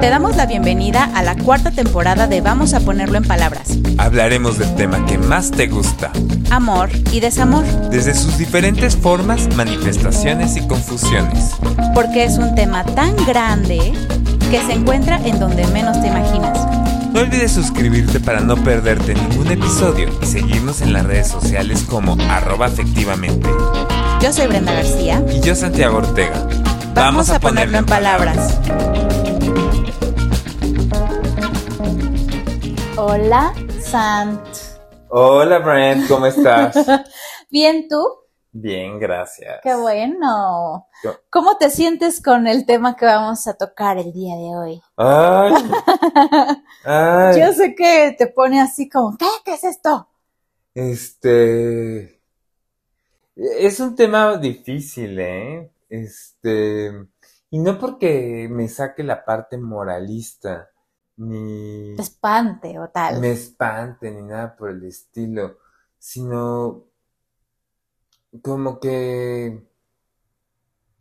Te damos la bienvenida a la cuarta temporada de Vamos a ponerlo en palabras. Hablaremos del tema que más te gusta, Amor y desamor, desde sus diferentes formas, manifestaciones y confusiones. porque es un tema tan grande que se encuentra en donde menos te imaginas. No olvides suscribirte para no perderte ningún episodio y seguirnos en las redes sociales como arroba afectivamente. Yo soy Brenda García. Y yo Santiago Ortega. Vamos, a ponerlo en palabras. Hola, Sant. Hola Brent, ¿cómo estás? Bien, ¿tú? Bien, gracias. Qué bueno. ¿Cómo te sientes con el tema que vamos a tocar el día de hoy? Ay, ay, Yo sé que te pone así como, ¿qué? ¿Qué es esto? este, es un tema difícil, ¿eh? Este, y no porque me saque la parte moralista, ni Te espante o tal. me espante, ni nada por el estilo, sino como que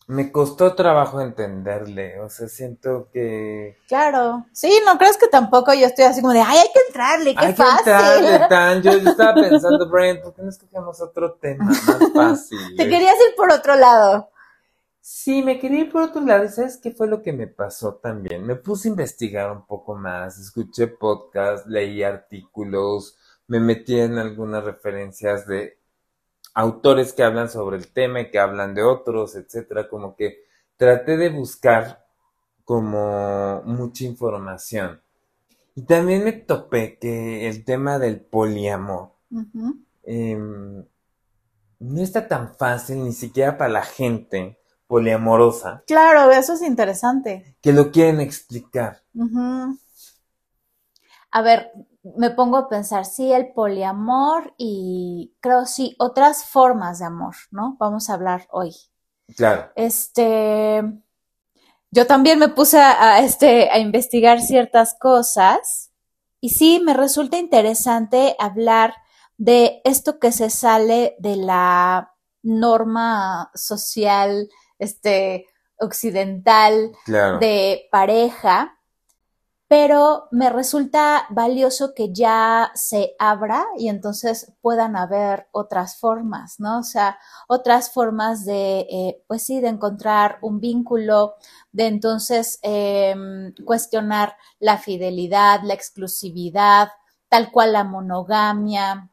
me costó trabajo entenderle, o sea, siento que Claro. Sí, no crees que tampoco yo estoy así como de, ay, hay que entrarle, qué hay que fácil. entrarle tan, yo, yo estaba pensando, Brent, ¿por qué no escogemos otro tema más fácil? Te querías ir por otro lado. Sí, me quería ir por otro lado. ¿Y sabes qué fue lo que me pasó también? Me puse a investigar un poco más, escuché podcasts, leí artículos, me metí en algunas referencias de autores que hablan sobre el tema y que hablan de otros, etcétera. Como que traté de buscar como mucha información. Y también me topé que el tema del poliamor em, no está tan fácil ni siquiera para la gente poliamorosa Claro, eso es interesante. que lo quieren explicar. A ver, me pongo a pensar, sí, el poliamor y creo sí, otras formas de amor, ¿no? Vamos a hablar hoy. Claro, Este, yo también me puse a, a, este, a investigar ciertas cosas y sí, me resulta interesante hablar de esto que se sale de la norma social, este, occidental, claro. de pareja, pero me resulta valioso que ya se abra y entonces puedan haber otras formas, ¿no? O sea, otras formas de, eh, pues sí, de encontrar un vínculo, de entonces em, cuestionar la fidelidad, la exclusividad, tal cual la monogamia.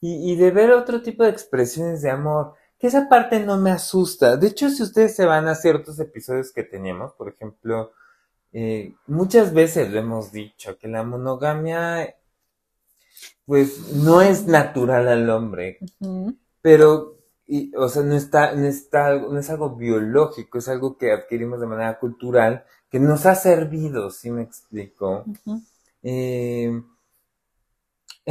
Y, y de ver otro tipo de expresiones de amor, que esa parte no me asusta. De hecho, si ustedes se van a ciertos episodios que teníamos, por ejemplo, eh, muchas veces lo hemos dicho, que la monogamia, pues, no es natural al hombre. Pero, y, o sea, no está, no está, no es algo biológico, es algo que adquirimos de manera cultural, que nos ha servido, ¿sí me explico? Eh,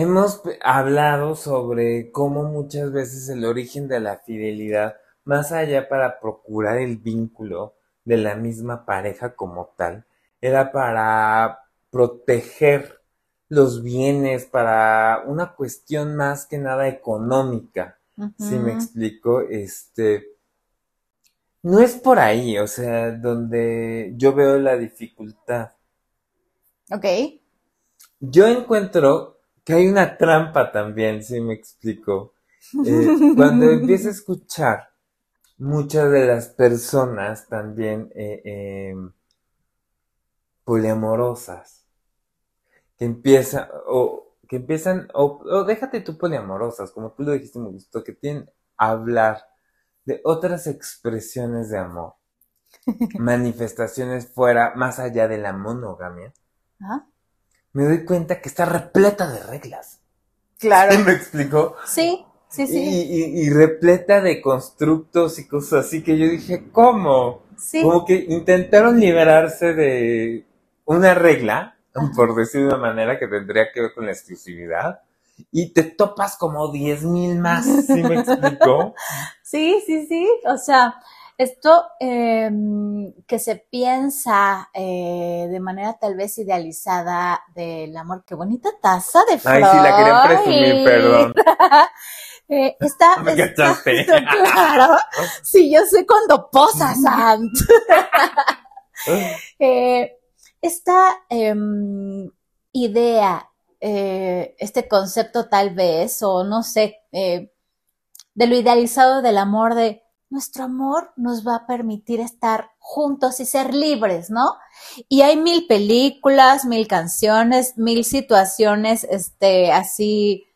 hemos hablado sobre cómo muchas veces el origen de la fidelidad, más allá para procurar el vínculo de la misma pareja como tal, era para proteger los bienes, para una cuestión más que nada económica. Si me explico, este, no es por ahí, o sea, donde yo veo la dificultad. Ok. Yo encuentro que hay una trampa también, si me explico. Eh, cuando empiezo a escuchar muchas de las personas también eh, eh, poliamorosas, que empiezan, o que empiezan, o, o déjate tú poliamorosas, como tú lo dijiste, me gustó, que tienen a hablar de otras expresiones de amor, manifestaciones fuera, más allá de la monogamia, Ajá. Me doy cuenta que está repleta de reglas. Claro. ¿Me explico? Sí, sí, sí. y- y repleta de constructos y cosas así que yo dije, ¿cómo? Sí. Como que intentaron liberarse de una regla, por decir de una manera, que tendría que ver con la exclusividad, y te topas como diez mil más, ¿sí me explicó? Sí, sí, sí. O sea, esto eh, que se piensa eh, de manera tal vez idealizada del amor. Qué bonita taza de Ay, sí, la quería presumir, perdón. Eh, está, Me está- cachaste. claro. Sí, yo sé cuando posas, Sant. Eh, esta em, idea, eh, este concepto tal vez, o no sé, eh, de lo idealizado del amor, de nuestro amor nos va a permitir estar juntos y ser libres, ¿no? Y hay mil películas, mil canciones, mil situaciones, este, así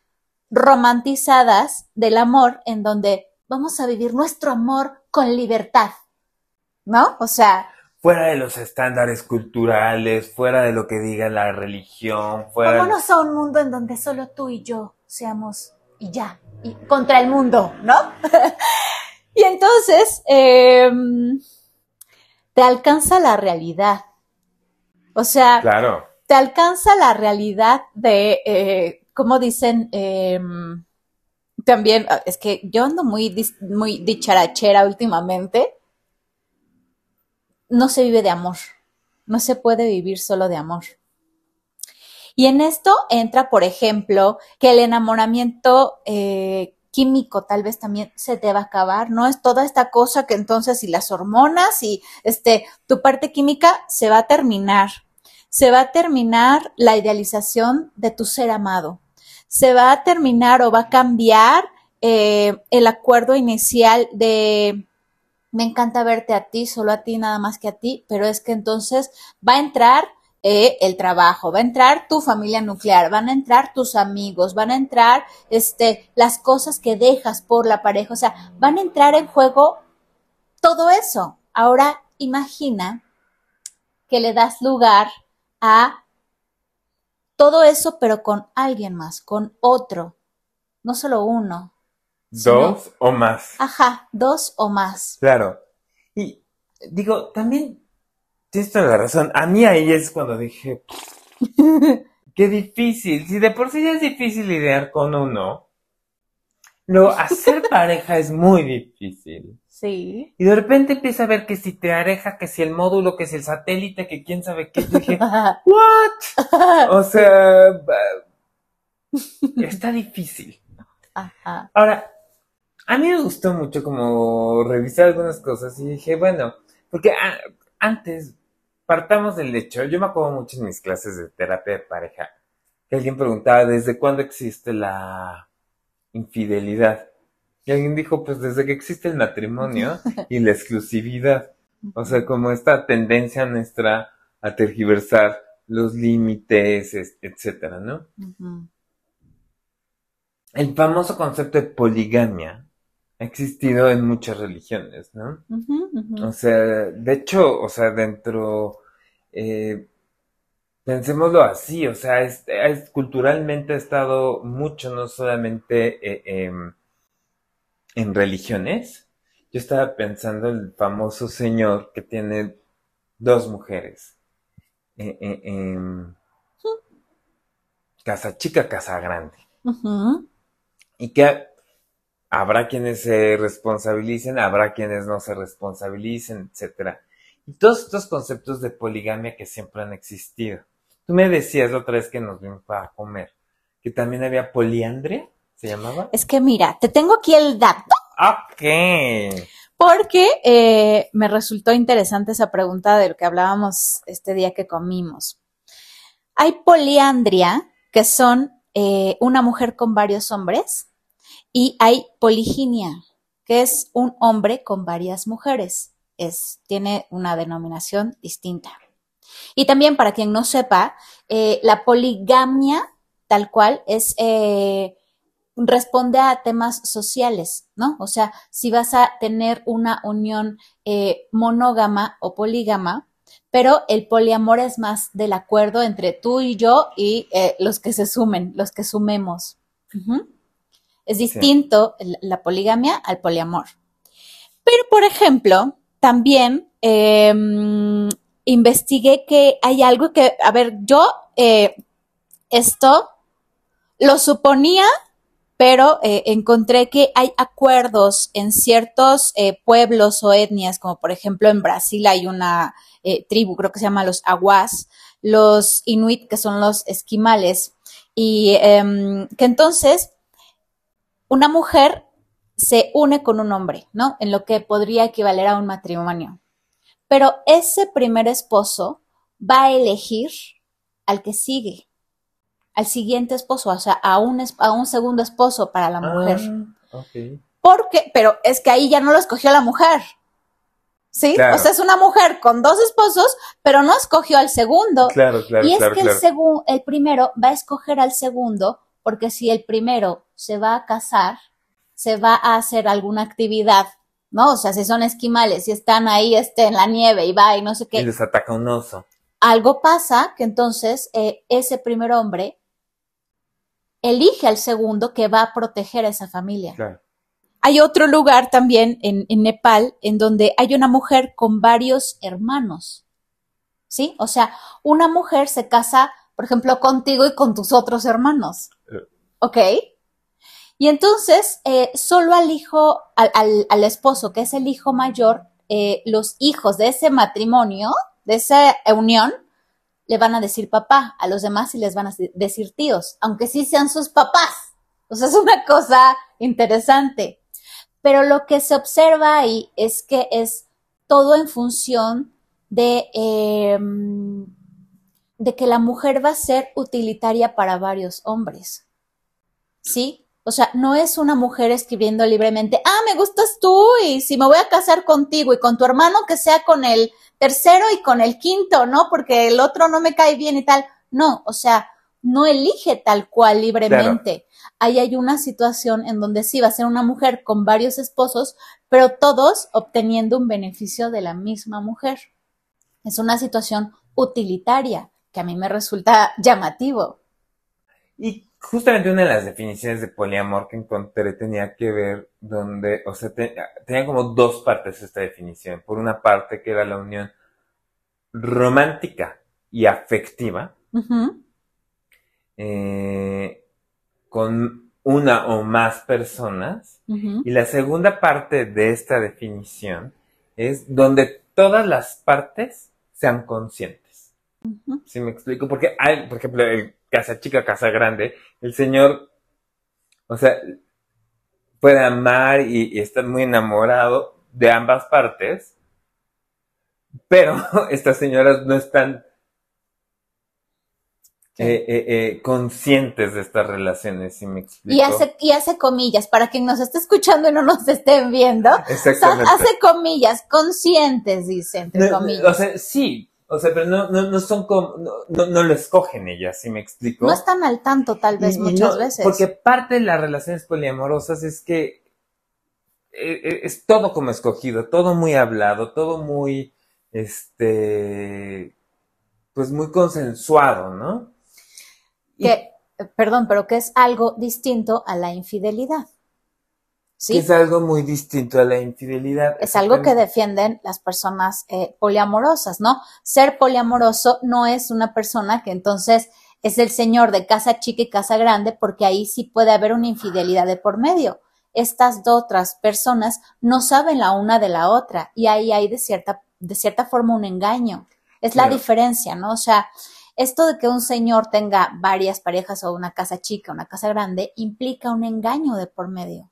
romantizadas del amor en donde vamos a vivir nuestro amor con libertad, ¿no? O sea... Fuera de los estándares culturales, fuera de lo que diga la religión, fuera... Vámonos a un mundo en donde solo tú y yo seamos y ya, y contra el mundo, ¿no? y entonces, em, te alcanza la realidad. O sea, claro. te alcanza la realidad de, eh, como dicen, em, también, ah, es que yo ando muy, muy dicharachera últimamente. No se vive de amor. No se puede vivir solo de amor. Y en esto entra, por ejemplo, que el enamoramiento eh, químico tal vez también se te va a acabar, ¿no? Es toda esta cosa que entonces y las hormonas y este, tu parte química se va a terminar. Se va a terminar la idealización de tu ser amado se va a terminar o va a cambiar eh, el acuerdo inicial de me encanta verte a ti, solo a ti, nada más que a ti, pero es que entonces va a entrar eh, el trabajo, va a entrar tu familia nuclear, van a entrar tus amigos, van a entrar este, las cosas que dejas por la pareja, o sea, van a entrar en juego todo eso. Ahora imagina que le das lugar a todo eso, pero con alguien más, con otro, no solo uno. Dos o más. Ajá, dos o más. Claro. Y digo, también tienes toda la razón. A mí ahí es cuando dije, qué difícil. Si de por sí ya es difícil lidiar con uno, no, hacer pareja es muy difícil. Sí. Y de repente empieza a ver que si te areja, que si el módulo, que si el satélite, que quién sabe qué. Yo dije, ¿what? O sea, está difícil. Ajá. Ahora, a mí me gustó mucho como revisar algunas cosas y dije, bueno, porque antes partamos del hecho, yo me acuerdo mucho en mis clases de terapia de pareja, que alguien preguntaba, ¿desde cuándo existe la infidelidad? Y alguien dijo, pues desde que existe el matrimonio y la exclusividad. O sea, como esta tendencia nuestra a tergiversar los límites, etcétera, ¿no? El famoso concepto de poligamia ha existido en muchas religiones, ¿no? O sea, de hecho, o sea, dentro, eh, pensémoslo así, o sea, es, culturalmente ha estado mucho, no solamente eh, em, en religiones, yo estaba pensando el famoso señor que tiene dos mujeres. Eh, eh, casa chica, casa grande. Y que habrá quienes se responsabilicen, habrá quienes no se responsabilicen, etcétera. Y todos estos conceptos de poligamia que siempre han existido. Tú me decías la otra vez que nos vimos para comer, que también había poliandria. ¿Se llamaba? Es que mira, te tengo aquí el dato. Ok. Porque eh, me resultó interesante esa pregunta de lo que hablábamos este día que comimos. Hay poliandria, que son eh, una mujer con varios hombres, y hay poliginia, que es un hombre con varias mujeres. Es, tiene una denominación distinta. Y también, para quien no sepa, eh, la poligamia, tal cual, es responde a temas sociales, ¿no? O sea, si vas a tener una unión eh, monógama o polígama, pero el poliamor es más del acuerdo entre tú y yo y eh, los que se sumen, los que sumemos. Es distinto la poligamia al poliamor. Pero, por ejemplo, también em, investigué que hay algo que, a ver, yo eh, esto lo suponía pero eh, encontré que hay acuerdos en ciertos eh, pueblos o etnias, como por ejemplo en Brasil hay una eh, tribu, creo que se llama los aguas, los inuit, que son los esquimales, y em, que entonces una mujer se une con un hombre, ¿no? En lo que podría equivaler a un matrimonio. pero ese primer esposo va a elegir al que sigue, al siguiente esposo, o sea, a un, a un segundo esposo para la mujer. Ah, ok. Porque, pero es que ahí ya no lo escogió la mujer. ¿Sí? Claro. O sea, es una mujer con dos esposos, pero no escogió al segundo. Claro, claro, y es que el primero va a escoger al segundo, porque si el primero se va a casar, se va a hacer alguna actividad, ¿no? O sea, si son esquimales, si están ahí este, en la nieve y va y no sé qué, Y les ataca un oso. algo pasa que entonces eh, ese primer hombre elige al segundo que va a proteger a esa familia. Claro. Hay otro lugar también en, en Nepal en donde hay una mujer con varios hermanos. ¿Sí? O sea, una mujer se casa, por ejemplo, contigo y con tus otros hermanos. Eh. ¿Ok? Y entonces, eh, solo al hijo, al, al- al esposo, que es el hijo mayor, eh, los hijos de ese matrimonio, de esa unión, le van a decir papá, a los demás sí les van a decir tíos, aunque sí sean sus papás. O sea, es una cosa interesante. Pero lo que se observa ahí es que es todo en función de, eh, de que la mujer va a ser utilitaria para varios hombres. ¿Sí? O sea, no es una mujer escribiendo libremente, ah, me gustas tú y si me voy a casar contigo y con tu hermano que sea con el tercero y con el quinto, ¿no? Porque el otro no me cae bien y tal. No, o sea, no elige tal cual libremente. Ahí hay una situación en donde sí va a ser una mujer con varios esposos, pero todos obteniendo un beneficio de la misma mujer. Es una situación utilitaria que a mí me resulta llamativo. Y justamente una de las definiciones de poliamor que encontré tenía que ver donde, o sea, te- tenía como dos partes esta definición. Por una parte que era la unión romántica y afectiva eh, con una o más personas. Y la segunda parte de esta definición es donde todas las partes sean conscientes. ¿Sí me explico? Porque hay, por ejemplo, el casa chica, casa grande, el señor, o sea, puede amar y, y estar muy enamorado de ambas partes, pero estas señoras no están eh, eh, eh, conscientes de estas relaciones, ¿sí me explico? Y hace, y hace comillas, para quien nos esté escuchando y no nos estén viendo, son- Exactamente. hace comillas, conscientes, dice, entre No, comillas. o sea, sí, o sea, pero no, no, no son como, no, no, no lo escogen ellas, ¿sí me explico? No están al tanto, tal vez, Y- y muchas no, veces. Porque parte de las relaciones poliamorosas es que eh, eh, es todo como escogido, todo muy hablado, todo muy, este, pues muy consensuado, ¿no? Que, perdón, pero que es algo distinto a la infidelidad. Es algo muy distinto a la infidelidad. es algo que defienden las personas eh, poliamorosas, ¿no? Ser poliamoroso no es una persona que entonces es el señor de casa chica y casa grande, porque ahí sí puede haber una infidelidad de por medio. Estas dos otras personas no saben la una de la otra y ahí hay de cierta, de cierta forma un engaño. Es la diferencia, ¿no? O sea, esto de que un señor tenga varias parejas o una casa chica, una casa grande, implica un engaño de por medio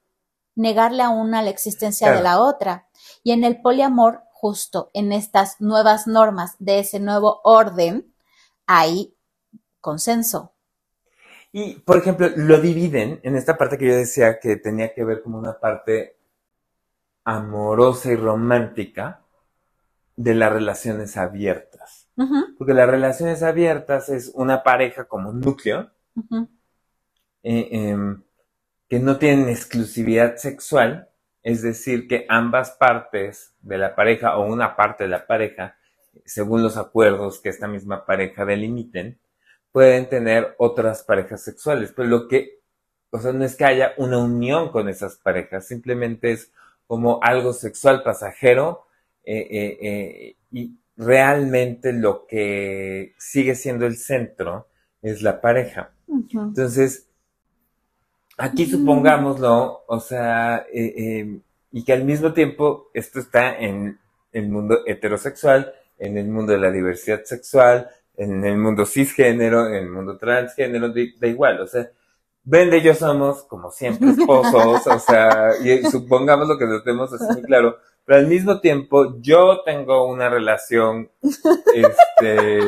negarle a una la existencia de la otra. Y en el poliamor, justo en estas nuevas normas de ese nuevo orden, hay consenso. Y, por ejemplo, lo dividen en esta parte que yo decía que tenía que ver como una parte amorosa y romántica de las relaciones abiertas. Porque las relaciones abiertas es una pareja como núcleo eh, que no tienen exclusividad sexual, es decir, que ambas partes de la pareja o una parte de la pareja, según los acuerdos que esta misma pareja delimiten, pueden tener otras parejas sexuales. Pero lo que, o sea, no es que haya una unión con esas parejas, simplemente es como algo sexual pasajero eh, eh, eh, y realmente lo que sigue siendo el centro es la pareja. Entonces, aquí supongámoslo, o sea, eh, eh, y que al mismo tiempo esto está en el mundo heterosexual, en el mundo de la diversidad sexual, en el mundo cisgénero, en el mundo transgénero, da, da igual, o sea, Brenda y yo somos, como siempre, esposos, o sea, y supongamos lo que lo tenemos así muy claro, pero al mismo tiempo yo tengo una relación, este,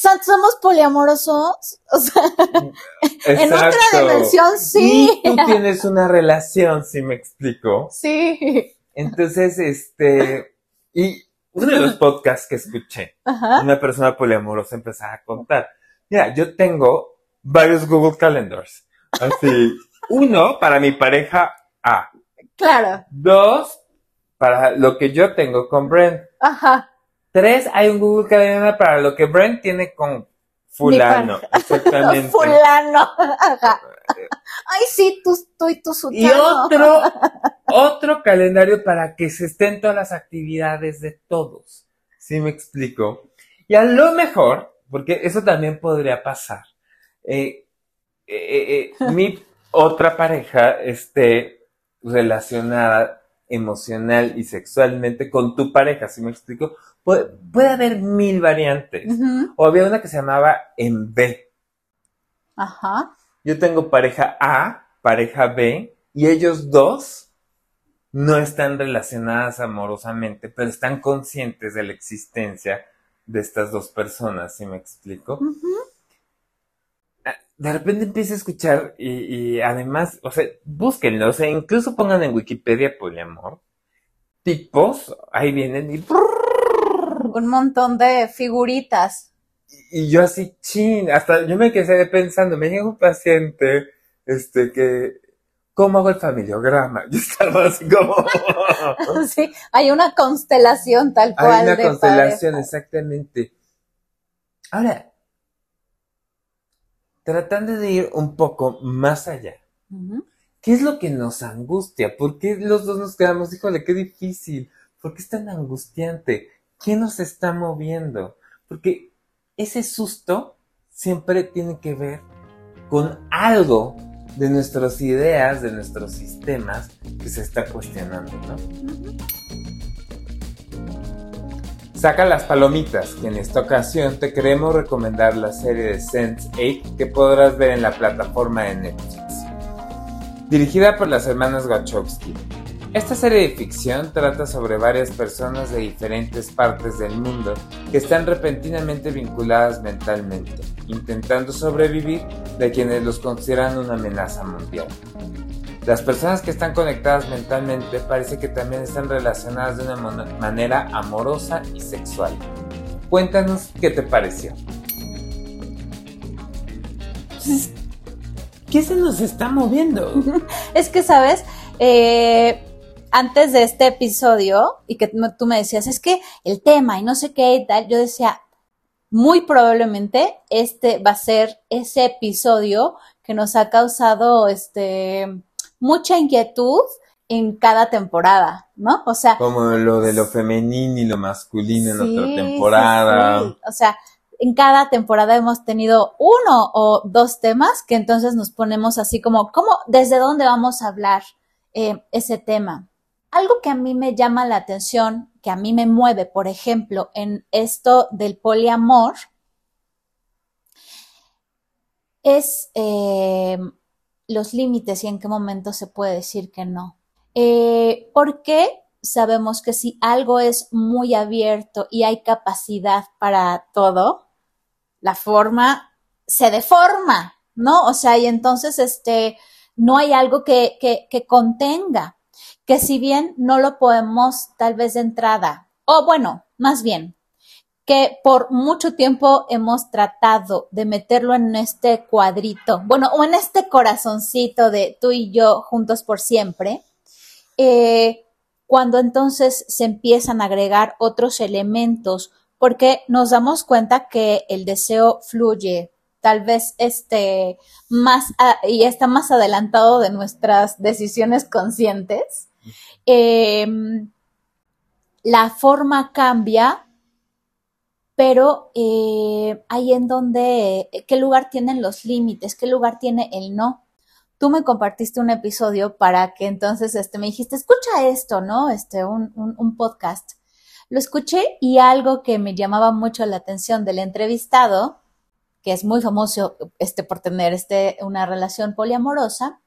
Somos poliamorosos, o sea, en otra dimensión sí. Y tú tienes una relación, si me explico. Sí. Entonces, este, y uno de los podcasts que escuché, Ajá. una persona poliamorosa empezaba a contar. Mira, yo tengo varios Google Calendars. Así, uno para mi pareja A, Claro. dos para lo que yo tengo con Brent, Ajá. Tres hay un Google Calendar para lo que Brent tiene con fulano. Exactamente. Fulano. Ajá. Ay, sí, tú, tú y tu sultano. Y otro, otro calendario para que se estén todas las actividades de todos. ¿Sí me explico? Y a lo mejor, porque eso también podría pasar, eh, eh, eh, mi otra pareja esté relacionada emocional y sexualmente con tu pareja, ¿sí me explico? Puede, puede haber mil variantes. O había una que se llamaba en B. Ajá. Yo tengo pareja A, pareja B, y ellos dos no están relacionadas amorosamente, pero están conscientes de la existencia de estas dos personas, ¿sí me explico? Ujú. De repente empieza a escuchar y, y además, o sea, búsquenlo, o sea, incluso pongan en Wikipedia poliamor, tipos, ahí vienen y, Un montón de figuritas. y yo así, chin, hasta yo me quedé pensando, me llega un paciente, este, que, ¿cómo hago el familiograma? Yo estaba así como... Sí, hay una constelación tal cual. Hay una de constelación, exactamente. Ahora, tratando de ir un poco más allá. ¿qué es lo que nos angustia? ¿Por qué los dos nos quedamos, híjole, qué difícil? ¿Por qué es tan angustiante? ¿Qué nos está moviendo? Porque ese susto siempre tiene que ver con algo de nuestras ideas, de nuestros sistemas que se está cuestionando, ¿no? Saca las palomitas, que en esta ocasión te queremos recomendar la serie de Sense8 que podrás ver en la plataforma de Netflix. Dirigida por las hermanas Wachowski. Esta serie de ficción trata sobre varias personas de diferentes partes del mundo que están repentinamente vinculadas mentalmente, intentando sobrevivir de quienes los consideran una amenaza mundial. Las personas que están conectadas mentalmente parece que también están relacionadas de una manera amorosa y sexual. Cuéntanos qué te pareció. ¿Qué se nos está moviendo? Es que, ¿sabes? Eh, antes de este episodio, y que tú- me decías, es que el tema y no sé qué y tal, yo decía, muy probablemente este va a ser ese episodio que nos ha causado este, mucha inquietud en cada temporada, ¿no? O sea, Como lo de lo femenino y lo masculino en otra sí, temporada. sí. O sea, en cada temporada hemos tenido uno o dos temas que entonces nos ponemos así como, ¿cómo, desde dónde vamos a hablar eh, ese tema? Algo que a mí me llama la atención, que a mí me mueve, por ejemplo, en esto del poliamor, es eh, los límites y en qué momento se puede decir que no. Eh, porque sabemos que si algo es muy abierto y hay capacidad para todo, la forma se deforma, ¿no? O sea, y entonces este, no hay algo que, que, que contenga, que si bien no lo podemos tal vez de entrada, o bueno, más bien, que por mucho tiempo hemos tratado de meterlo en este cuadrito, bueno, o en este corazoncito de tú y yo juntos por siempre, eh, cuando entonces se empiezan a agregar otros elementos, porque nos damos cuenta que el deseo fluye, tal vez este más y está más adelantado de nuestras decisiones conscientes. Eh, la forma cambia, pero eh, ahí en donde, ¿qué lugar tienen los límites? ¿Qué lugar tiene el no? Tú me compartiste un episodio para que entonces este, me dijiste, escucha esto, ¿no? Este, un, un, un podcast. Lo escuché y algo que me llamaba mucho la atención del entrevistado, que es muy famoso este, por tener este, una relación poliamorosa,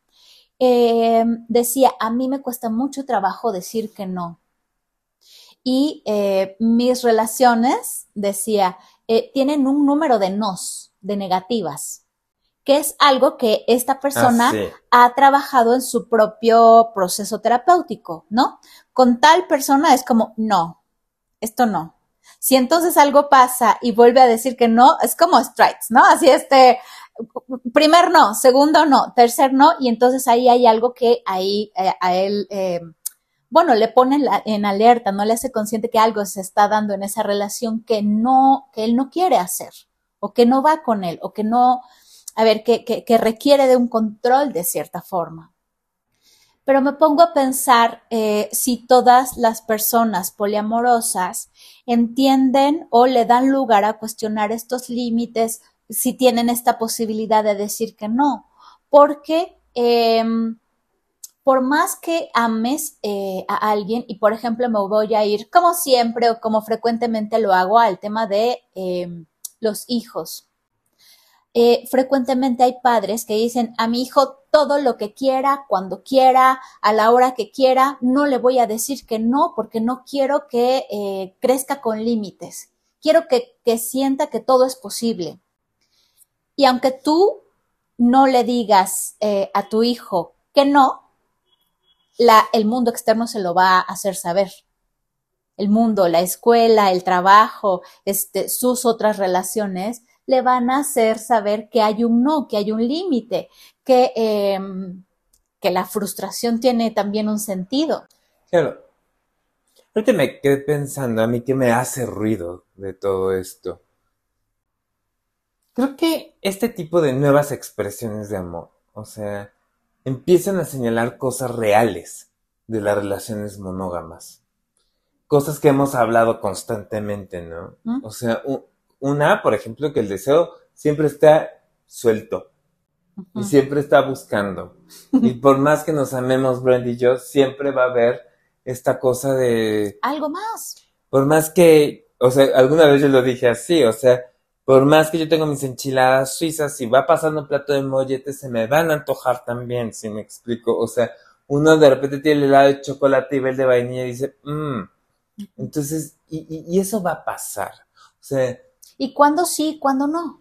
eh, decía, a mí me cuesta mucho trabajo decir que no. Y eh, mis relaciones, decía, eh, tienen un número de nos, de negativas, que es algo que esta persona Ah, ha trabajado en su propio proceso terapéutico, ¿no? Con tal persona es como, no, esto no. Si entonces algo pasa y vuelve a decir que no, es como strikes, ¿no? Así este, primer no, segundo no, tercer no, y entonces ahí hay algo que ahí eh, a él, eh, bueno, le pone en, alerta, no le hace consciente que algo se está dando en esa relación que no, que él no quiere hacer, o que no va con él, o que no, a ver, que, que, que requiere de un control de cierta forma. Pero me pongo a pensar eh, si todas las personas poliamorosas entienden o le dan lugar a cuestionar estos límites, si tienen esta posibilidad de decir que no. Porque eh, por más que ames eh, a alguien, y por ejemplo me voy a ir como siempre o como frecuentemente lo hago al tema de eh, los hijos. Eh, frecuentemente hay padres que dicen a mi hijo todo lo que quiera, cuando quiera, a la hora que quiera, no le voy a decir que no porque no quiero que eh, crezca con límites. Quiero que, que sienta que todo es posible. Y aunque tú no le digas eh, a tu hijo que no, la, el mundo externo se lo va a hacer saber. El mundo, la escuela, el trabajo, este, sus otras relaciones, le van a hacer saber que hay un no, que hay un límite, que, eh, que la frustración tiene también un sentido. Claro. Ahorita me quedé pensando a mí qué me hace ruido de todo esto. Creo que este tipo de nuevas expresiones de amor, o sea, empiezan a señalar cosas reales de las relaciones monógamas. Cosas que hemos hablado constantemente, ¿no? ¿Mm? O sea, una, por ejemplo, que el deseo siempre está suelto y siempre está buscando. Y por más que nos amemos, Brand y yo, siempre va a haber esta cosa de, Algo más. por más que, o sea, alguna vez yo lo dije así, o sea, por más que yo tengo mis enchiladas suizas, si va pasando un plato de molletes, se me van a antojar también, si me explico. O sea, uno de repente tiene el helado de chocolate y ve el de vainilla y dice, mmm. Entonces, y, y, y eso va a pasar. O sea, ¿Y cuándo sí, cuándo no?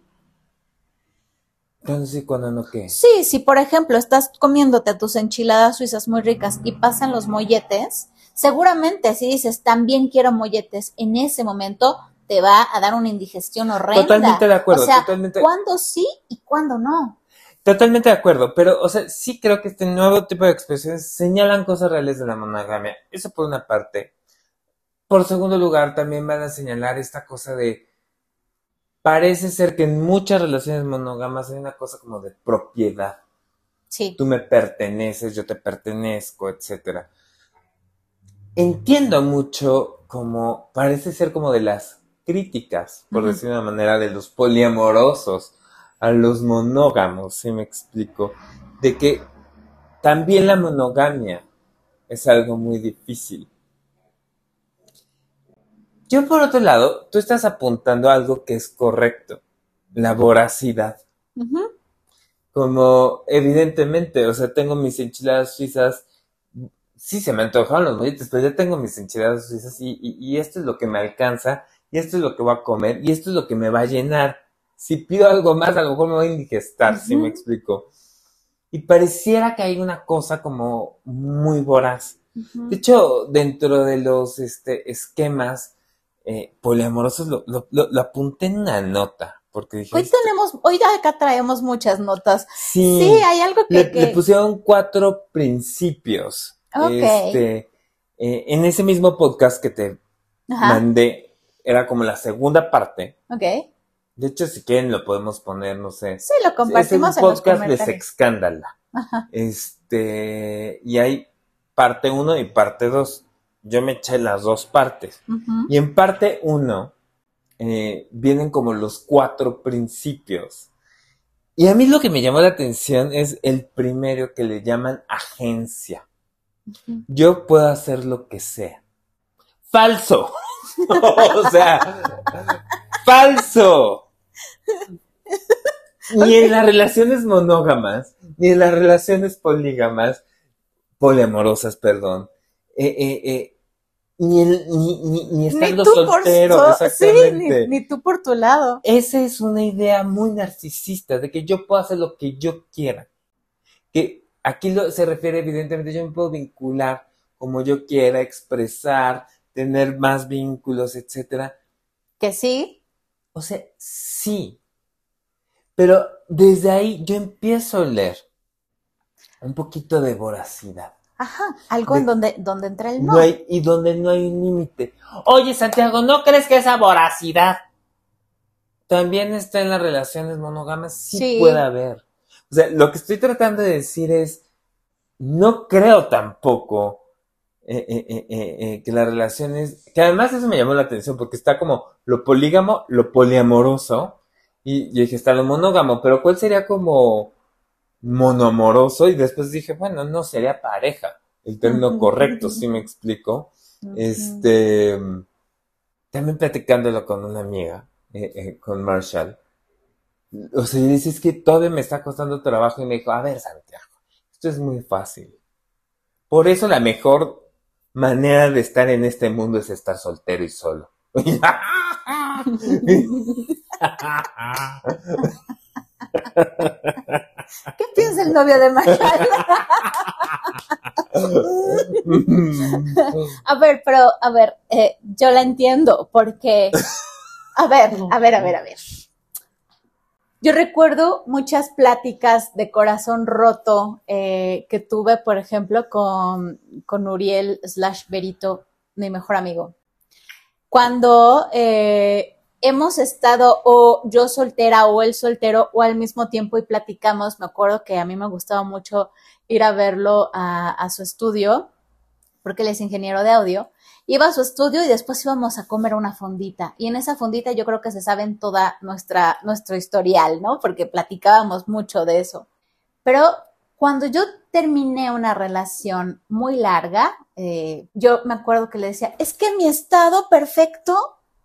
cuando sí, cuando no, ¿qué? Sí, si por ejemplo estás comiéndote tus enchiladas suizas muy ricas y pasan los molletes, seguramente si dices también quiero molletes, en ese momento te va a dar una indigestión horrenda. Totalmente de acuerdo, O sea, totalmente. ¿cuándo sí y cuándo no? Totalmente de acuerdo, pero, o sea, sí creo que este nuevo tipo de expresiones señalan cosas reales de la monogamia. Eso por una parte. Por segundo lugar, también van a señalar esta cosa de, parece ser que en muchas relaciones monógamas hay una cosa como de propiedad. Sí. Tú me perteneces, yo te pertenezco, etcétera. Entiendo mucho como, parece ser como de las críticas, por Ujú. decir de una manera, de los poliamorosos a los monógamos, si me explico, de que también la monogamia es algo muy difícil. Yo por otro lado, tú estás apuntando a algo que es correcto, la voracidad. Como evidentemente, o sea, tengo mis enchiladas suizas, sí se me antojaron los molletes, pero ya tengo mis enchiladas suizas y, y, y esto es lo que me alcanza, y esto es lo que voy a comer, y esto es lo que me va a llenar. Si pido algo más, a lo mejor me voy a indigestar, si me explico. Y pareciera que hay una cosa como muy voraz. De hecho, dentro de los este, esquemas eh, poliamorosos, lo, lo, lo, lo apunté en una nota, porque dije, Hoy "Esto- tenemos, hoy acá traemos muchas notas. sí, Sí, hay algo que, le, que- le pusieron cuatro principios. Ok. Este, eh, en ese mismo podcast que te Ajá, mandé, era como la segunda parte. ok. De hecho, si quieren, lo podemos poner, no sé. Sí, lo es un compartimos en los podcast de comentarios. Sexcándala. Ajá. Este, y hay parte 1 y parte 2. Yo me eché las dos partes. Y en parte 1 vienen como los cuatro principios. Y a mí lo que me llamó la atención es el primero que le llaman agencia. Ujú. Yo puedo hacer lo que sea. Falso. o sea, falso. ni en las relaciones monógamas, ni en las relaciones polígamas, poliamorosas, perdón, eh, eh, eh, ni, ni, ni, ni estando soltero, exactamente. ni, tú por tu lado. Esa es una idea muy narcisista, de que yo puedo hacer lo que yo quiera. Que aquí lo, se refiere evidentemente, yo me puedo vincular como yo quiera, expresar, tener más vínculos, etcétera. Que sí. O sea, sí. Pero desde ahí yo empiezo a leer un poquito de voracidad. Ajá, algo en donde, donde entra el no. hay, y donde no hay un límite. Oye, Santiago, ¿no crees que esa voracidad también está en las relaciones monógamas? Sí, puede haber. O sea, lo que estoy tratando de decir es, no creo tampoco eh, eh, eh, que las relaciones, que además eso me llamó la atención porque está como lo polígamo, lo poliamoroso, y yo dije, está lo monógamo, pero ¿cuál sería como monoamoroso? Y después dije, bueno, no sería pareja, el término correcto, si me explico. Este, también platicándolo con una amiga, con Marshall. O sea, dice, es que todavía me está costando trabajo y me dijo, a ver, Santiago, esto es muy fácil. Por eso la mejor manera de estar en este mundo es estar soltero y solo. ¿Qué piensa el novio de Marshall? a ver, pero, a ver, eh, yo la entiendo, porque, a ver, a ver, a ver, a ver. Yo recuerdo muchas pláticas de corazón roto eh, que tuve, por ejemplo, con, con Uriel slash Berito, mi mejor amigo. Cuando eh, hemos estado o yo soltera o él soltero o al mismo tiempo y platicamos, me acuerdo que a mí me gustaba mucho ir a verlo a, a su estudio, porque él es ingeniero de audio, iba a su estudio y después íbamos a comer una fondita. Y en esa fondita yo creo que se saben toda nuestra, nuestro historial, ¿no? Porque platicábamos mucho de eso. Pero cuando yo terminé una relación muy larga, eh, yo me acuerdo que le decía, es que mi estado perfecto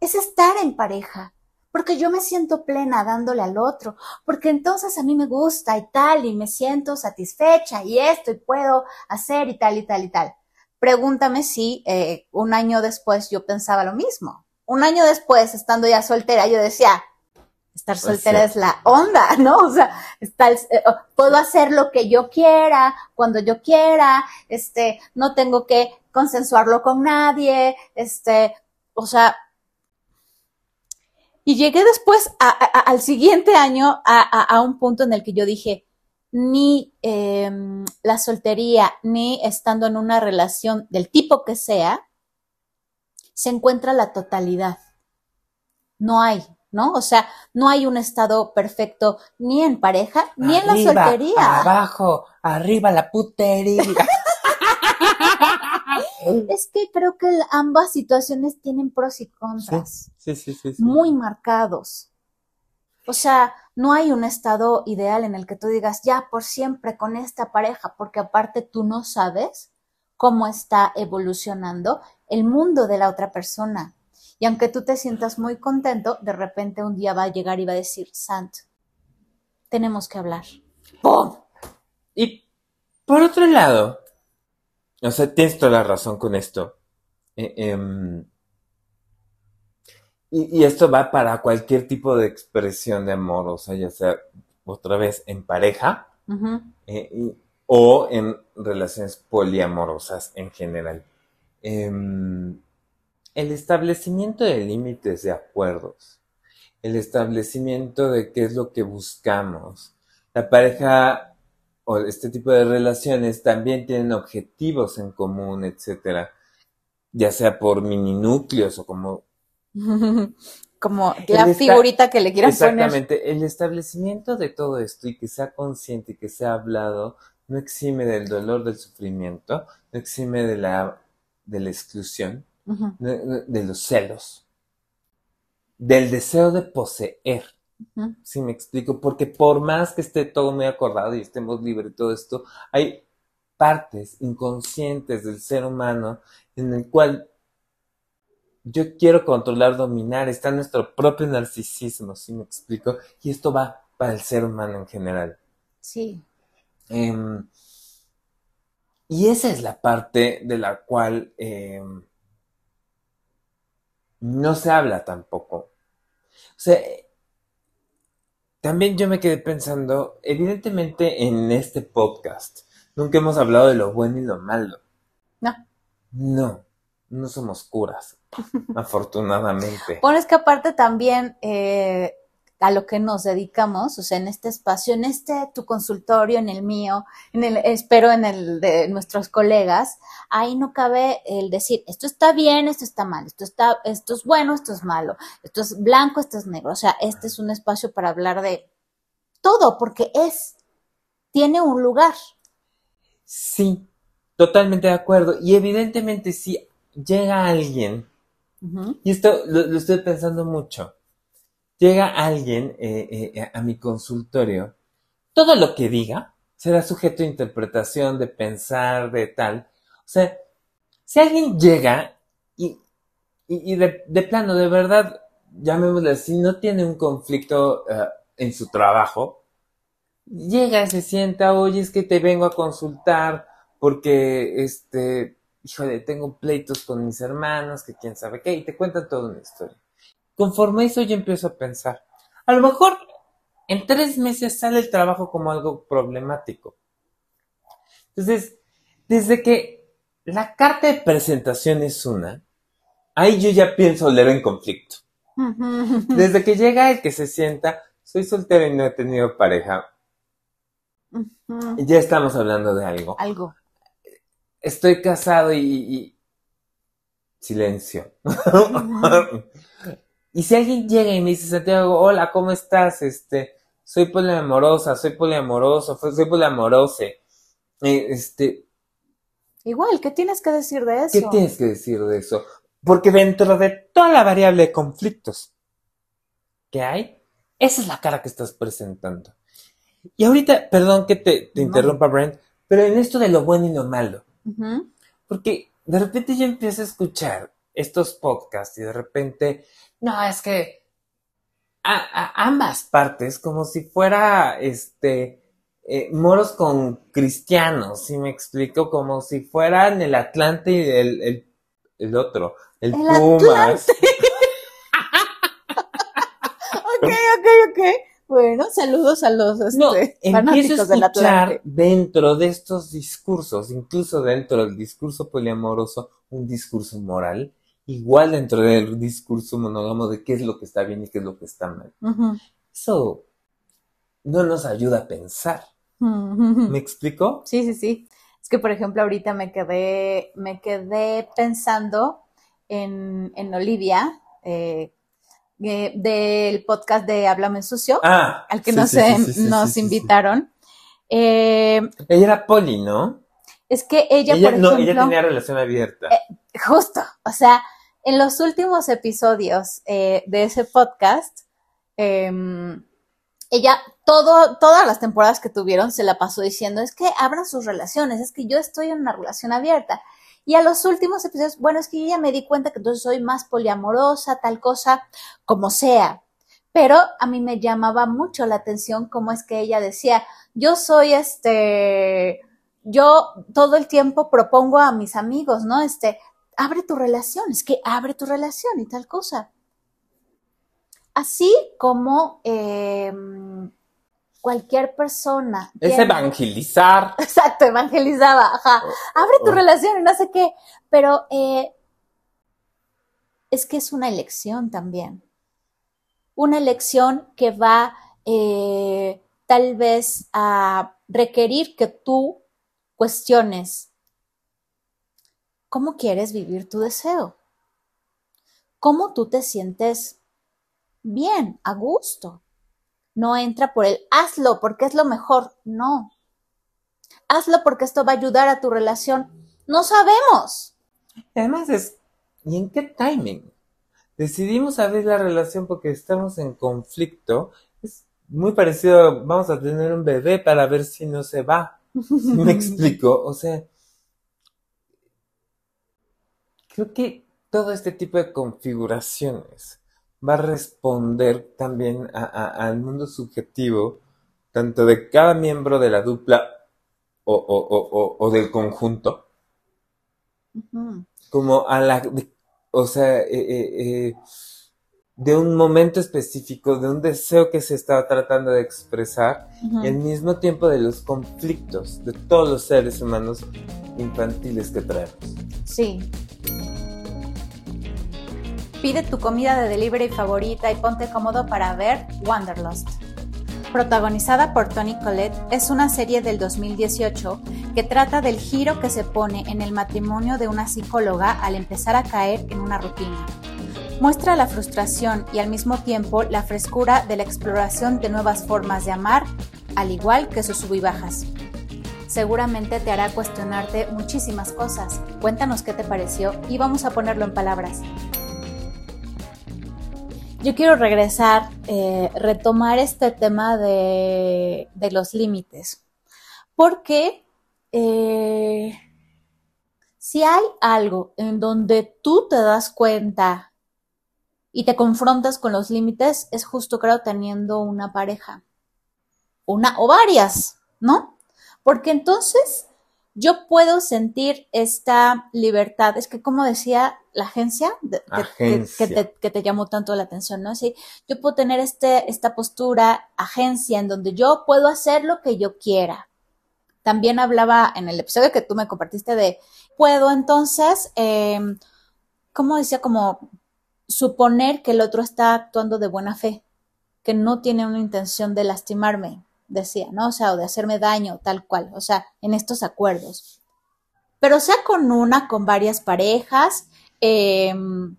es estar en pareja, porque yo me siento plena dándole al otro, porque entonces a mí me gusta y tal, y me siento satisfecha y esto, y puedo hacer y tal y tal y tal. Pregúntame si eh, un año después yo pensaba lo mismo. Un año después, estando ya soltera, yo decía, estar pues soltera es la onda, ¿no? O sea, estar, eh, puedo hacer lo que yo quiera, cuando yo quiera, este, no tengo que consensuarlo con nadie, este, o sea, y llegué después al siguiente año a, un punto en el que yo dije, ni em, la soltería, ni estando en una relación del tipo que sea, se encuentra la totalidad. No hay, ¿no? O sea, no hay un estado perfecto ni en pareja, ni en la soltería. Abajo, arriba la putería. es que creo que ambas situaciones tienen pros y contras. sí, sí, sí, muy marcados. O sea, no hay un estado ideal en el que tú digas, ya por siempre con esta pareja, porque aparte tú no sabes cómo está evolucionando el mundo de la otra persona. Y aunque tú te sientas muy contento, de repente un día va a llegar y va a decir, Sant, tenemos que hablar. ¡Pum! Y por otro lado, o sea, tienes toda la razón con esto. Eh, em, y, esto va para cualquier tipo de expresión de amor, o sea, ya sea otra vez en pareja eh, o en relaciones poliamorosas en general. Em, el establecimiento de límites de acuerdos, el establecimiento de qué es lo que buscamos. La pareja o este tipo de relaciones también tienen objetivos en común, etcétera, ya sea por mini núcleos o como Como la figurita que le quieran poner. Exactamente. El establecimiento de todo esto y que sea consciente y que sea hablado no exime del dolor, del sufrimiento, no exime de la, de la exclusión, de, los celos, del deseo de poseer. Si me explico, porque por más que esté todo muy acordado y estemos libres de todo esto, hay partes inconscientes del ser humano en el cual yo quiero controlar, dominar, está nuestro propio narcisismo, si me explico? Y esto va para el ser humano en general. Sí. Em, y esa es la parte de la cual em, no se habla tampoco. O sea, también yo me quedé pensando, evidentemente en este podcast, nunca hemos hablado de lo bueno y lo malo. No. No, no somos curas, afortunadamente. Bueno, es que aparte también eh, a lo que nos dedicamos, o sea, en este espacio, en este tu consultorio, en el mío, en el, espero en el de nuestros colegas, ahí no cabe el decir, esto está bien, esto está mal, esto está, esto es bueno, esto es malo, esto es blanco, esto es negro. O sea, este es un espacio para hablar de todo, porque es, tiene un lugar. Sí, totalmente de acuerdo. Y evidentemente si llega alguien, y esto lo estoy pensando mucho, llega alguien eh, eh, a mi consultorio, todo lo que diga será sujeto de interpretación, de pensar, de tal. O sea, si alguien llega y, y, de, plano, de verdad, llamémosle así, no tiene un conflicto eh, en su trabajo, llega, se sienta, oye, es que te vengo a consultar porque, este, híjole, tengo pleitos con mis hermanos, que quién sabe qué, y te cuentan toda una historia. Conforme eso yo empiezo a pensar, a lo mejor en tres meses sale el trabajo como algo problemático. Entonces, desde que la carta de presentación es una, ahí yo ya pienso leer en conflicto. Desde que llega el que se sienta, soy soltero y no he tenido pareja. Ya estamos hablando de algo. Algo. Estoy casado y... y... Silencio. Y si alguien llega y me dice, Santiago, hola, ¿cómo estás? Este, soy poliamorosa, soy poliamoroso, soy poliamorose. Eh, este. Igual, ¿qué tienes que decir de eso? ¿Qué tienes que decir de eso? Porque dentro de toda la variable de conflictos que hay, esa es la cara que estás presentando. Y ahorita, perdón que te, interrumpa, Brent, pero en esto de lo bueno y lo malo. Porque de repente yo empiezo a escuchar estos podcasts y de repente no, es que a, ambas partes, como si fuera este eh, moros con cristianos, si me explico, como si fueran el Atlante y el, el, otro, el, Pumas. ok, ok, ok. Bueno, saludos a los este, no, empiezo a escuchar dentro de estos discursos, incluso dentro del discurso poliamoroso, un discurso moral igual dentro del discurso monógamo de qué es lo que está bien y qué es lo que está mal. Eso no nos ayuda a pensar. ¿Me explico? Sí, sí, sí. Es que, por ejemplo, ahorita me quedé, me quedé pensando en, Olivia, eh, eh, del podcast de Háblame Sucio, ah, al que nos, nos invitaron. Eh, ella era poli, ¿no? Es que ella, por ejemplo, ella tenía relación abierta. justo, o sea, en los últimos episodios eh, de ese podcast, em, ella, todo, todas las temporadas que tuvieron se la pasó diciendo, es que abran sus relaciones, es que yo estoy en una relación abierta. Y a los últimos episodios, bueno, es que yo ya me di cuenta que entonces soy más poliamorosa, tal cosa, como sea. Pero a mí me llamaba mucho la atención cómo es que ella decía, yo soy este, yo todo el tiempo propongo a mis amigos, ¿no? Este, abre tu relación, es que abre tu relación y tal cosa. Así como em, cualquier persona. Es evangelizar. Exacto, evangelizaba, ajá. Oh, abre tu oh. relación y no sé qué. Pero eh, es que es una elección también. Una elección que va eh, tal vez a requerir que tú cuestiones cómo quieres vivir tu deseo, cómo tú te sientes bien, a gusto. No entra por el hazlo porque es lo mejor, no. Hazlo porque esto va a ayudar a tu relación. No sabemos. Además es, ¿y en qué timing? Decidimos abrir la relación porque estamos en conflicto. Es muy parecido, vamos a tener un bebé para ver si no se va. ¿Me explico? O sea, creo que todo este tipo de configuraciones va a responder también al mundo subjetivo, tanto de cada miembro de la dupla o, del conjunto, como a la, o sea, eh, eh, eh, de un momento específico, de un deseo que se estaba tratando de expresar, y al mismo tiempo de los conflictos de todos los seres humanos infantiles que traemos. Sí. Pide tu comida de delivery favorita y ponte cómodo para ver Wanderlust. Protagonizada por Tony Collette, es una serie del 2018 que trata del giro que se pone en el matrimonio de una psicóloga al empezar a caer en una rutina. Muestra la frustración y al mismo tiempo la frescura de la exploración de nuevas formas de amar, al igual que sus sub y bajas. Seguramente te hará cuestionarte muchísimas cosas. Cuéntanos qué te pareció y vamos a ponerlo en palabras. Yo quiero regresar, eh, retomar este tema de, los límites, porque eh, si hay algo en donde tú te das cuenta y te confrontas con los límites, es justo creo teniendo una pareja, una o varias, ¿no? Porque entonces yo puedo sentir esta libertad. Es que, como decía la agencia, Que, te, llamó tanto la atención, ¿no? Sí, yo puedo tener este, esta postura, agencia, en donde yo puedo hacer lo que yo quiera. También hablaba en el episodio que tú me compartiste de, puedo entonces, eh, ¿cómo decía? Como suponer que el otro está actuando de buena fe, que no tiene una intención de lastimarme, decía, ¿no? O sea, o de hacerme daño, tal cual, o sea, en estos acuerdos. Pero sea con una, con varias parejas, em,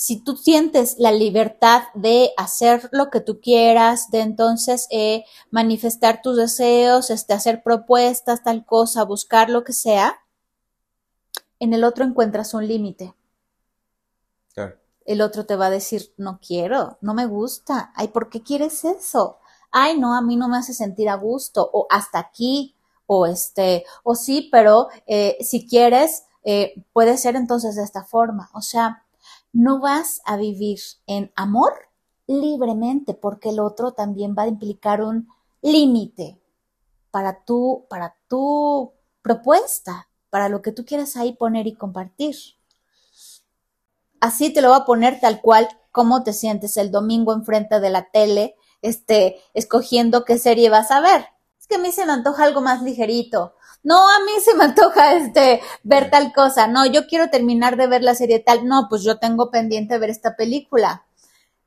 si tú sientes la libertad de hacer lo que tú quieras, de entonces eh, manifestar tus deseos, este, hacer propuestas, tal cosa, buscar lo que sea, en el otro encuentras un límite. El otro te va a decir, no quiero, no me gusta, ay, ¿por qué quieres eso? Ay, no, a mí no me hace sentir a gusto, o hasta aquí, o este, o sí, pero eh, si quieres, eh, puede ser entonces de esta forma. O sea, no vas a vivir en amor libremente, porque el otro también va a implicar un límite para tu, para tu propuesta, para lo que tú quieras ahí poner y compartir así te lo voy a poner tal cual, cómo te sientes el domingo enfrente de la tele, este, escogiendo qué serie vas a ver. Es que a mí se me antoja algo más ligerito. No, a mí se me antoja este ver tal cosa. No, yo quiero terminar de ver la serie tal. No, pues yo tengo pendiente ver esta película.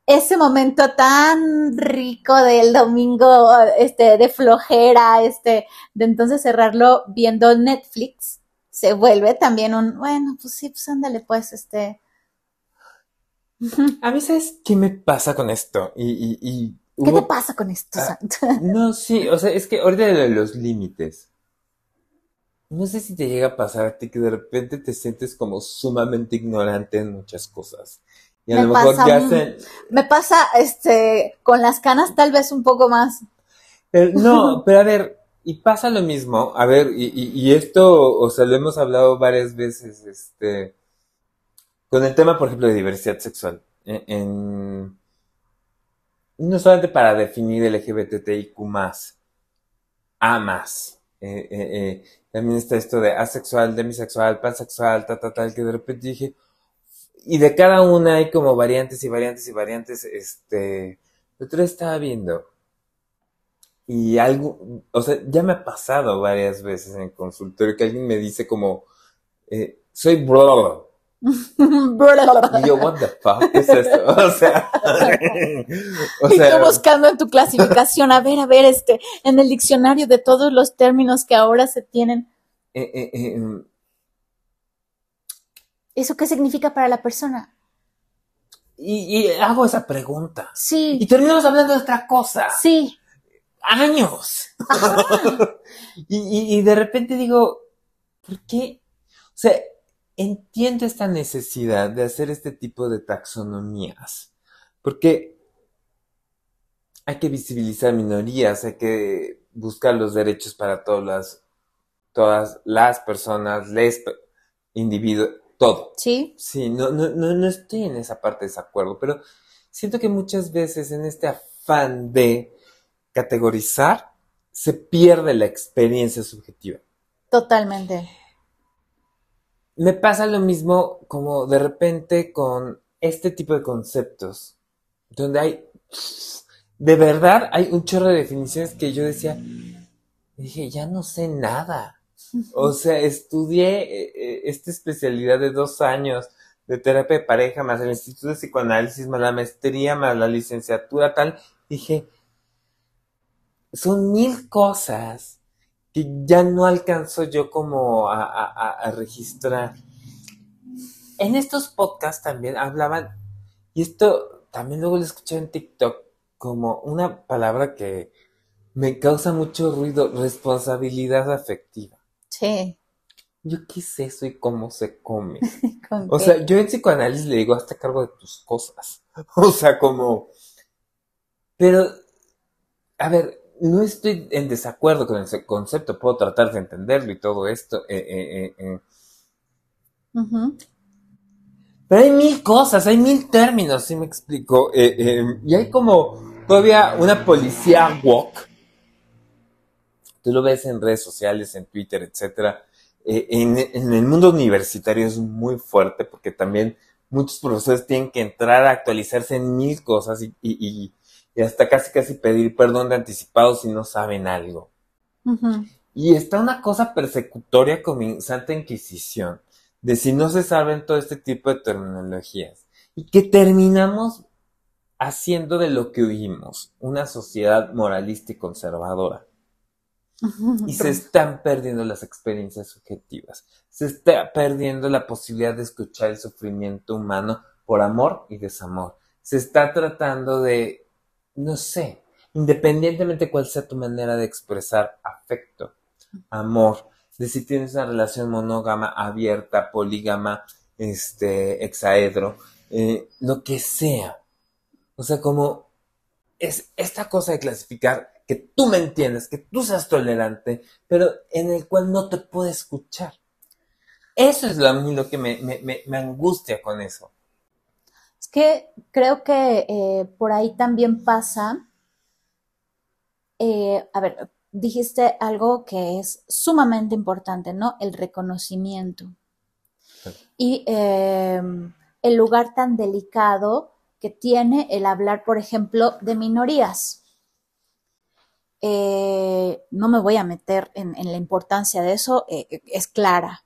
Ese momento tan rico del domingo, este, de flojera, este, de entonces cerrarlo viendo Netflix, se vuelve también un, bueno, pues sí, pues ándale, pues, este, a mí, ¿sabes qué me pasa con esto? Y, ¿Qué te pasa con esto, ah, No, sí, o sea, es que ahorita de los límites. No sé si te llega a pasar a ti que de repente te sientes como sumamente ignorante en muchas cosas. Y a me lo mejor pasa, ya se... Me pasa, este, con las canas tal vez un poco más. no, pero a ver, y pasa lo mismo. A ver, y, y esto, o sea, lo hemos hablado varias veces, este con el tema, por ejemplo, de diversidad sexual, en, no solamente para definir el LGBTIQ A más. Eh, eh, eh, también está esto de asexual, demisexual, pansexual, tal, tal, tal, que de repente dije, y de cada una hay como variantes y variantes y variantes, este, el otro estaba viendo, y algo, o sea, ya me ha pasado varias veces en el consultorio que alguien me dice como, soy bro, y yo, what the fuck es esto? O sea, o sea, y tú buscando en tu clasificación, a ver, a ver, este, en el diccionario de todos los términos que ahora se tienen. Eh, eh, eh, em, ¿Eso qué significa para la persona? Y, hago esa pregunta. Sí. Y terminamos hablando de otra cosa. Sí. Años. y, y de repente digo, ¿por qué? O sea, entiendo esta necesidad de hacer este tipo de taxonomías, porque hay que visibilizar minorías, hay que buscar los derechos para todas las, todas las personas, les individuos, todo. Sí. Sí, no, no, no, no estoy en esa parte de desacuerdo, pero siento que muchas veces en este afán de categorizar se pierde la experiencia subjetiva. Totalmente. Me pasa lo mismo como de repente con este tipo de conceptos, donde hay, de verdad, hay un chorro de definiciones que yo decía, dije, ya no sé nada. O sea, estudié eh, eh, esta especialidad de dos años de terapia de pareja, más el Instituto de Psicoanálisis, más la maestría, más la licenciatura, tal. Dije, son mil cosas que ya no alcanzo yo como a, a, a registrar. En estos podcasts también hablaban, y esto también luego lo escuché en TikTok, como una palabra que me causa mucho ruido, responsabilidad afectiva. Sí. Yo qué sé eso y cómo se come. ¿Con O qué? sea, yo en psicoanálisis le digo, hazte cargo de tus cosas. O sea, como... Pero, a ver, no estoy en desacuerdo con ese concepto, puedo tratar de entenderlo y todo esto. eh, eh, eh. Pero hay mil cosas, hay mil términos, ¿sí me explico? Eh, y hay como todavía una policía walk. Tú lo ves en redes sociales, en Twitter, etcétera. En, en el mundo universitario es muy fuerte porque también muchos profesores tienen que entrar a actualizarse en mil cosas y, y, y- y hasta casi casi pedir perdón de anticipado si no saben algo. Y está una cosa persecutoria con mi Santa Inquisición, de si no se saben todo este tipo de terminologías, y que terminamos haciendo de lo que oímos una sociedad moralista y conservadora. Y se están perdiendo las experiencias subjetivas, se está perdiendo la posibilidad de escuchar el sufrimiento humano por amor y desamor. Se está tratando de, no sé, independientemente cuál sea tu manera de expresar afecto, amor, de si tienes una relación monógama, abierta, polígama, este, hexaedro, eh, lo que sea. O sea, como es esta cosa de clasificar que tú me entiendes, que tú seas tolerante, pero en el cual no te puedo escuchar. Eso es lo, a mí lo que me, me, angustia con eso. Que creo que eh, por ahí también pasa, eh, a ver, dijiste algo que es sumamente importante, ¿no? El reconocimiento. Y eh, el lugar tan delicado que tiene el hablar, por ejemplo, de minorías. Eh, no me voy a meter en, en la importancia de eso, eh, es clara.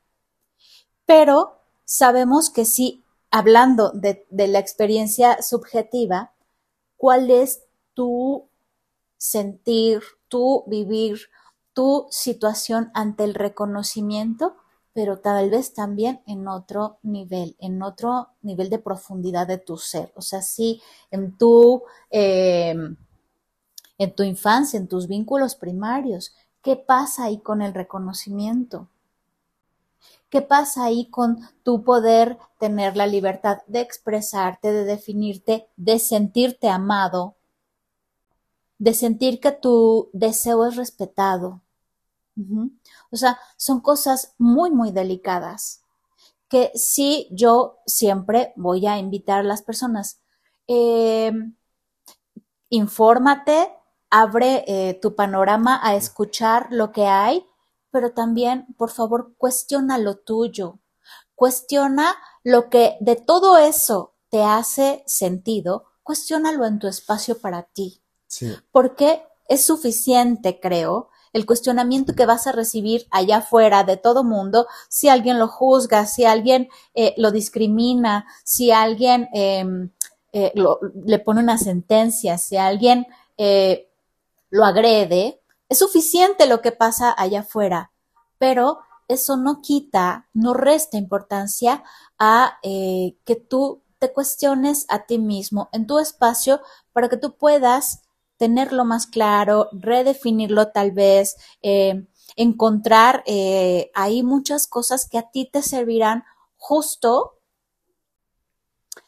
Pero sabemos que sí, hablando de, la experiencia subjetiva, cuál es tu sentir, tu vivir, tu situación ante el reconocimiento, pero tal vez también en otro nivel, en otro nivel de profundidad de tu ser. O sea, sí, en tu, eh, en tu infancia, en tus vínculos primarios, ¿qué pasa ahí con el reconocimiento? ¿Qué pasa ahí con tu poder tener la libertad de expresarte, de definirte, de sentirte amado, de sentir que tu deseo es respetado? O sea, son cosas muy, muy delicadas que sí yo siempre voy a invitar a las personas. Eh, infórmate, abre eh, tu panorama a escuchar lo que hay, pero también, por favor, cuestiona lo tuyo. Cuestiona lo que de todo eso te hace sentido, cuestiónalo en tu espacio para ti. Sí. Porque es suficiente, creo, el cuestionamiento que vas a recibir allá afuera de todo mundo, si alguien lo juzga, si alguien eh, lo discrimina, si alguien eh, eh, lo, le pone una sentencia, si alguien eh, lo agrede, es suficiente lo que pasa allá afuera, pero eso no quita, no resta importancia a eh, que tú te cuestiones a ti mismo en tu espacio para que tú puedas tenerlo más claro, redefinirlo tal vez, eh, encontrar eh, ahí muchas cosas que a ti te servirán justo,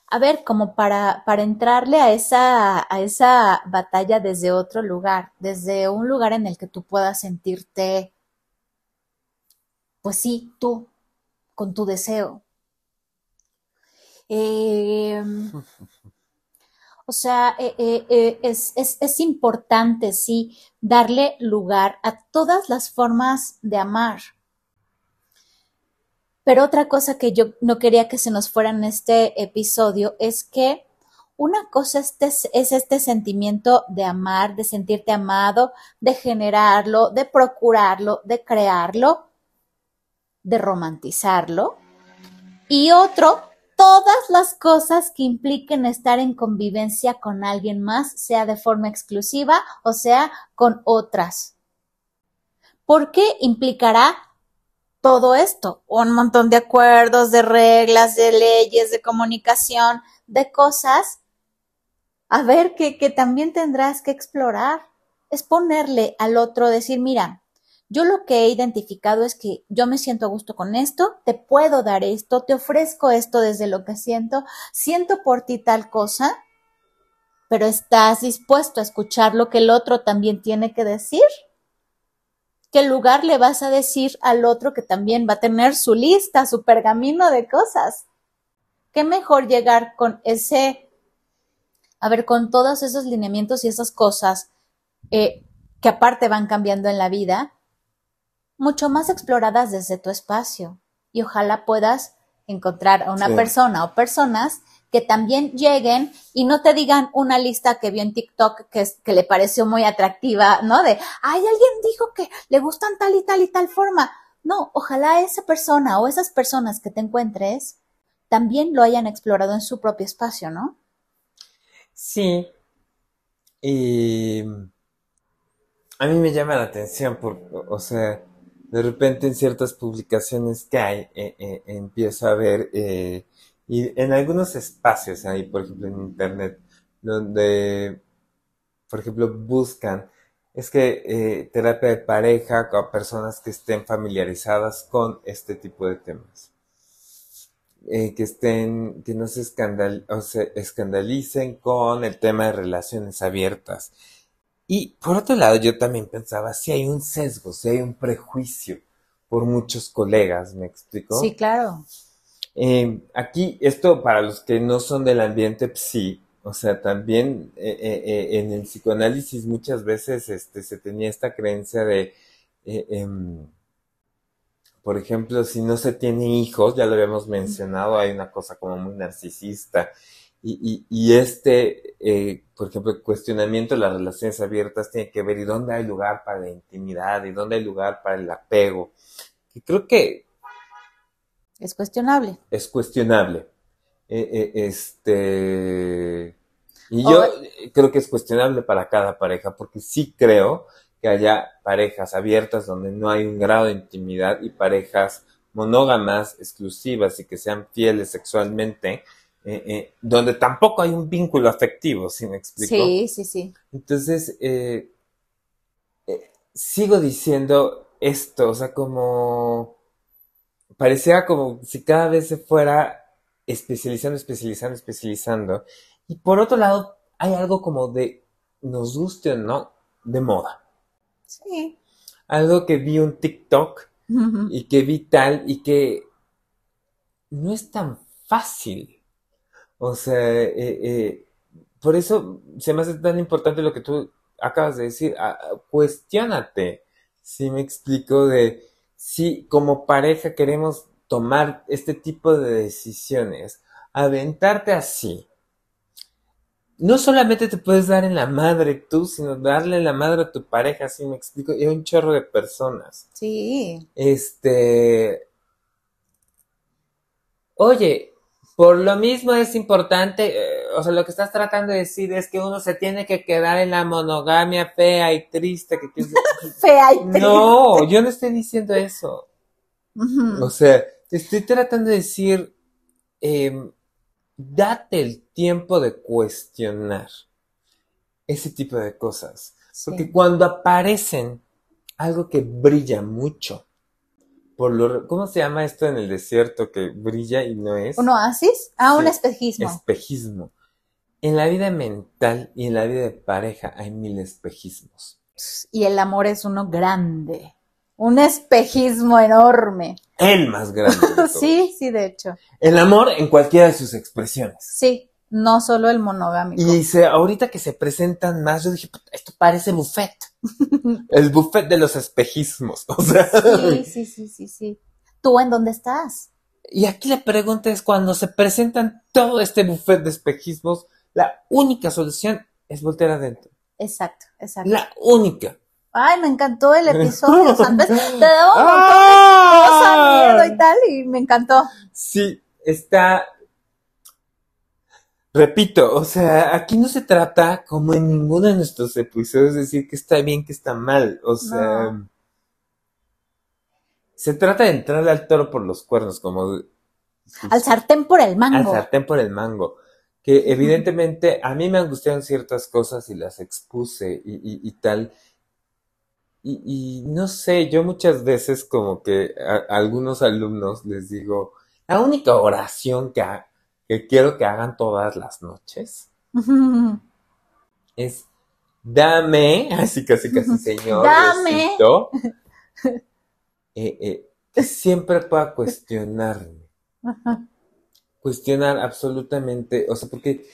a ver, como para, para entrarle a esa, a esa batalla desde otro lugar, desde un lugar en el que tú puedas sentirte, pues sí, tú, con tu deseo. Eh, o sea, eh, eh, es, es, importante, sí, darle lugar a todas las formas de amar. Pero otra cosa que yo no quería que se nos fuera en este episodio es que una cosa este, es este sentimiento de amar, de sentirte amado, de generarlo, de procurarlo, de crearlo, de romantizarlo. Y otro, todas las cosas que impliquen estar en convivencia con alguien más, sea de forma exclusiva o sea con otras. ¿Por qué implicará todo esto? Un montón de acuerdos, de reglas, de leyes, de comunicación, de cosas. A ver, que, que también tendrás que explorar. Es ponerle al otro, decir, mira, yo lo que he identificado es que yo me siento a gusto con esto, te puedo dar esto, te ofrezco esto desde lo que siento, siento por ti tal cosa, pero estás dispuesto a escuchar lo que el otro también tiene que decir. ¿Qué lugar le vas a decir al otro que también va a tener su lista, su pergamino de cosas? ¿Qué mejor llegar con ese, a ver, con todos esos lineamientos y esas cosas eh, que aparte van cambiando en la vida, mucho más exploradas desde tu espacio y ojalá puedas encontrar a una persona o personas que también lleguen y no te digan una lista que vio en TikTok que, que le pareció muy atractiva, ¿no? De, ay, alguien dijo que le gustan tal y tal y tal forma. No, ojalá esa persona o esas personas que te encuentres también lo hayan explorado en su propio espacio, ¿no? Sí. Y a mí me llama la atención, por, o sea, de repente en ciertas publicaciones que hay, eh, eh, empiezo a ver, eh, y en algunos espacios ahí, por ejemplo en internet, donde, por ejemplo, buscan, es que terapia de pareja con personas que estén familiarizadas con este tipo de temas. que estén, que no se, escandal, o se escandalicen con el tema de relaciones abiertas y por otro lado, yo también pensaba, si hay un sesgo, si hay un prejuicio por muchos colegas, ¿me explico? Sí, claro. Eh, aquí, esto para los que no son del ambiente sí, o sea, también eh, eh, en el psicoanálisis muchas veces este, se tenía esta creencia de, em, por ejemplo, si no se tiene hijos, ya lo habíamos mencionado, hay una cosa como muy narcisista. Y, y, este, eh, por ejemplo, el cuestionamiento de las relaciones abiertas tiene que ver y dónde hay lugar para la intimidad y dónde hay lugar para el apego. Y creo que... Es cuestionable. Es cuestionable. Eh, eh, este... Y yo creo que es cuestionable para cada pareja, porque sí creo que haya parejas abiertas donde no hay un grado de intimidad y parejas monógamas, exclusivas y que sean fieles sexualmente, eh, eh, donde tampoco hay un vínculo afectivo, si me explico? Sí, sí, sí. Entonces, eh, sigo diciendo esto, o sea, como parecía como si cada vez se fuera especializando, especializando, especializando. Y por otro lado, hay algo como de, nos guste o no, de moda. Sí. Algo que vi un TikTok y que vi tal y que no es tan fácil o sea, eh, eh, por eso se me hace tan importante lo que tú acabas de decir. Ah, cuestiónate, si me explico, de si como pareja queremos tomar este tipo de decisiones, aventarte así. No solamente te puedes dar en la madre tú, sino darle en la madre a tu pareja, así me explico, y a un chorro de personas. Sí. Este. Oye, por lo mismo es importante, eh, o sea, lo que estás tratando de decir es que uno se tiene que quedar en la monogamia fea y triste. Que, fea y triste. No, yo no estoy diciendo eso. O sea, estoy tratando de decir, em, date el tiempo de cuestionar ese tipo de cosas. Porque cuando aparecen algo que brilla mucho, por lo, ¿cómo se llama esto en el desierto que brilla y no es? ¿Un oasis? Ah, un espejismo. Espejismo. En la vida mental y en la vida de pareja hay mil espejismos. Y el amor es uno grande. Un espejismo enorme. El más grande. de todos. Sí, sí, de hecho. El amor en cualquiera de sus expresiones. Sí, no solo el monogámico. Y se, ahorita que se presentan más, yo dije, "Puta, esto parece buffet. El buffet de los espejismos. O sea, Sí, sí, sí, sí, sí. ¿Tú en dónde estás? y aquí la pregunta es, cuando se presentan todo este buffet de espejismos, la única solución es voltear adentro. Exacto, exacto. La única. Ay, me encantó el episodio, ¿sabes? Te daba un montón de ¡Ah! miedo y tal, y me encantó. Sí, está. Repito, o sea, aquí no se trata, como en ninguno de nuestros episodios, de decir que está bien, que está mal. O sea, No. se trata de entrarle al toro por los cuernos, como Al sartén por el al mango. sartén por el mango. Que evidentemente a mí me angustiaron ciertas cosas y las expuse y, y- y tal. Y, y no sé, yo muchas veces como que a, a algunos alumnos les digo, la única oración que, ha- que quiero que hagan todas las noches es dame, así casi casi señor, Dame. Eh, eh, que siempre pueda cuestionarme, cuestionar absolutamente, o sea, porque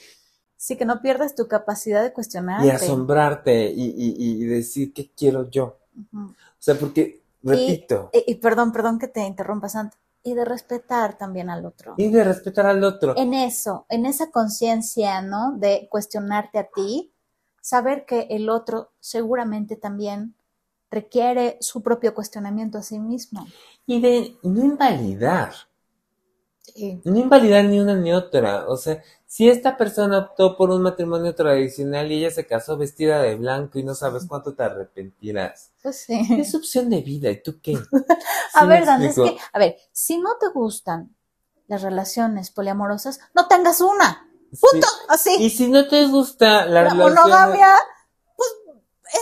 Sí, que no pierdas tu capacidad de cuestionarte. y asombrarte y, y- y decir qué quiero yo, o sea, porque repito, Y, y perdón, perdón que te interrumpa, Santo. Y de respetar también al otro. y de respetar al otro. En eso, en esa conciencia, ¿no? De cuestionarte a ti, saber que el otro seguramente también requiere su propio cuestionamiento a sí mismo. Y de no invalidar, Sí. no invalidar ni una ni otra. O sea, si esta persona optó por un matrimonio tradicional y ella se casó vestida de blanco y no sabes cuánto te arrepentirás. Pues sí. Es opción de vida, ¿y tú qué? A ¿Sí me ver, Dan, es que, a ver, si no te gustan las relaciones poliamorosas, no tengas una. Punto. Sí. Así. Y si no te gusta la, la relación- monogamia,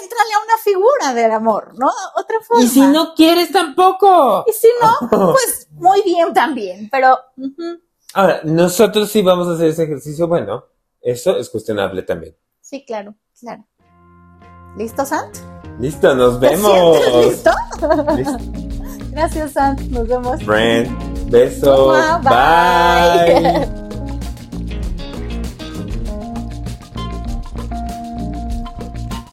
entrale a una figura del amor, ¿no? Otra forma. Y si no quieres tampoco. Y si no, pues muy bien también, pero Ahora, nosotros sí vamos a hacer ese ejercicio. Bueno, eso es cuestionable también. sí, claro, claro. ¿Listo, Sant? Listo, nos ¿Te vemos. sientes listo? Listo. Gracias, Sant. Nos vemos. Friend, beso. Bye. Bye.